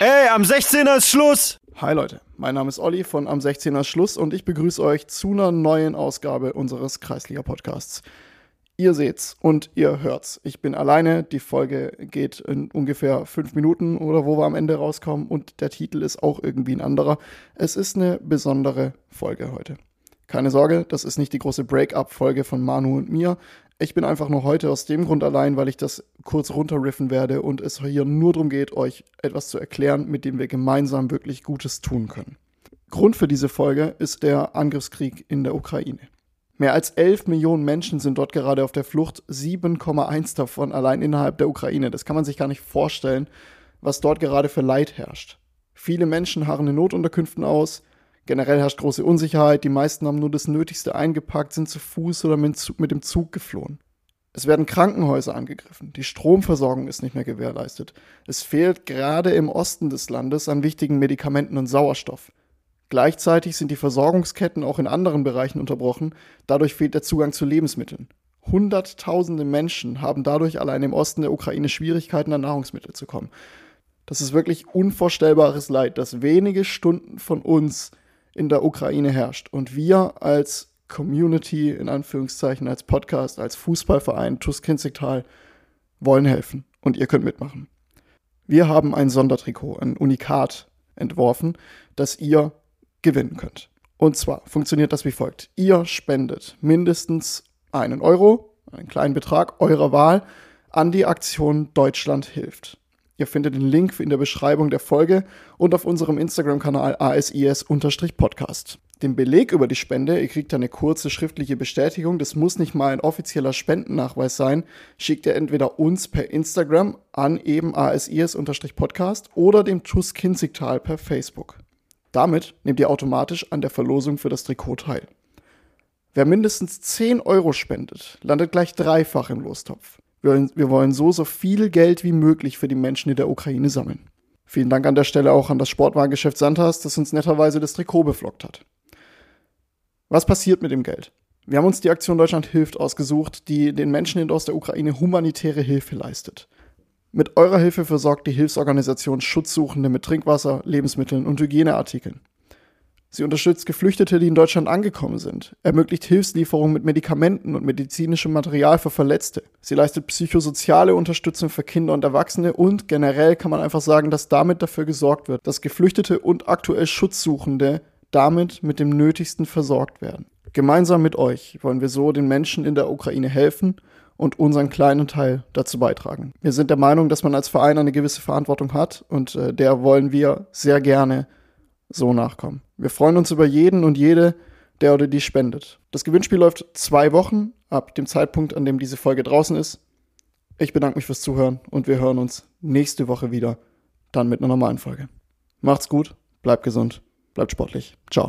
am 16er ist Schluss. Hi Leute, mein Name ist Olli von Am 16er Schluss und ich begrüße euch zu einer neuen Ausgabe unseres Kreisliga-Podcasts. Ihr seht's und ihr hört's. Ich bin alleine. Die Folge geht in ungefähr fünf Minuten oder wo wir am Ende rauskommen und der Titel ist auch irgendwie ein anderer. Es ist eine besondere Folge heute. Keine Sorge, das ist nicht die große Break-up-Folge von Manu und mir. Ich bin einfach nur heute aus dem Grund allein, weil ich das kurz runterriffen werde und es hier nur darum geht, euch etwas zu erklären, mit dem wir gemeinsam wirklich Gutes tun können. Grund für diese Folge ist der Angriffskrieg in der Ukraine. Mehr als 11 Millionen Menschen sind dort gerade auf der Flucht, 7,1 davon allein innerhalb der Ukraine. Das kann man sich gar nicht vorstellen, was dort gerade für Leid herrscht. Viele Menschen harren in Notunterkünften aus, generell herrscht große Unsicherheit, die meisten haben nur das Nötigste eingepackt, sind zu Fuß oder mit dem Zug geflohen. Es werden Krankenhäuser angegriffen, die Stromversorgung ist nicht mehr gewährleistet. Es fehlt gerade im Osten des Landes an wichtigen Medikamenten und Sauerstoff. Gleichzeitig sind die Versorgungsketten auch in anderen Bereichen unterbrochen, dadurch fehlt der Zugang zu Lebensmitteln. Hunderttausende Menschen haben dadurch allein im Osten der Ukraine Schwierigkeiten, an Nahrungsmittel zu kommen. Das ist wirklich unvorstellbares Leid, das wenige Stunden von uns in der Ukraine herrscht. Und wir als Community, in Anführungszeichen, als Podcast, als Fußballverein TuS Kinzigtal wollen helfen. Und ihr könnt mitmachen. Wir haben ein Sondertrikot, ein Unikat entworfen, das ihr gewinnen könnt. Und zwar funktioniert das wie folgt. Ihr spendet mindestens einen Euro, einen kleinen Betrag eurer Wahl, an die Aktion Deutschland hilft. Ihr findet den Link in der Beschreibung der Folge und auf unserem Instagram-Kanal ASIS-Podcast. Den Beleg über die Spende, ihr kriegt eine kurze schriftliche Bestätigung, das muss nicht mal ein offizieller Spendennachweis sein, schickt ihr entweder uns per Instagram an eben ASIS-Podcast oder dem TUS Kinzigtal per Facebook. Damit nehmt ihr automatisch an der Verlosung für das Trikot teil. Wer mindestens 10 Euro spendet, landet gleich dreifach im Lostopf. Wir wollen, wir wollen so, so viel Geld wie möglich für die Menschen in der Ukraine sammeln. Vielen Dank an der Stelle auch an das Sportwagengeschäft Santas, das uns netterweise das Trikot beflockt hat. Was passiert mit dem Geld? Wir haben uns die Aktion Deutschland hilft ausgesucht, die den Menschen in Ost der Ukraine humanitäre Hilfe leistet. Mit eurer Hilfe versorgt die Hilfsorganisation Schutzsuchende mit Trinkwasser, Lebensmitteln und Hygieneartikeln. Sie unterstützt Geflüchtete, die in Deutschland angekommen sind, ermöglicht Hilfslieferungen mit Medikamenten und medizinischem Material für Verletzte. Sie leistet psychosoziale Unterstützung für Kinder und Erwachsene und generell kann man einfach sagen, dass damit dafür gesorgt wird, dass Geflüchtete und aktuell Schutzsuchende damit mit dem Nötigsten versorgt werden. Gemeinsam mit euch wollen wir so den Menschen in der Ukraine helfen und unseren kleinen Teil dazu beitragen. Wir sind der Meinung, dass man als Verein eine gewisse Verantwortung hat und äh, der wollen wir sehr gerne so nachkommen. Wir freuen uns über jeden und jede, der oder die spendet. Das Gewinnspiel läuft zwei Wochen ab dem Zeitpunkt, an dem diese Folge draußen ist. Ich bedanke mich fürs Zuhören und wir hören uns nächste Woche wieder, dann mit einer normalen Folge. Macht's gut, bleibt gesund, bleibt sportlich. Ciao.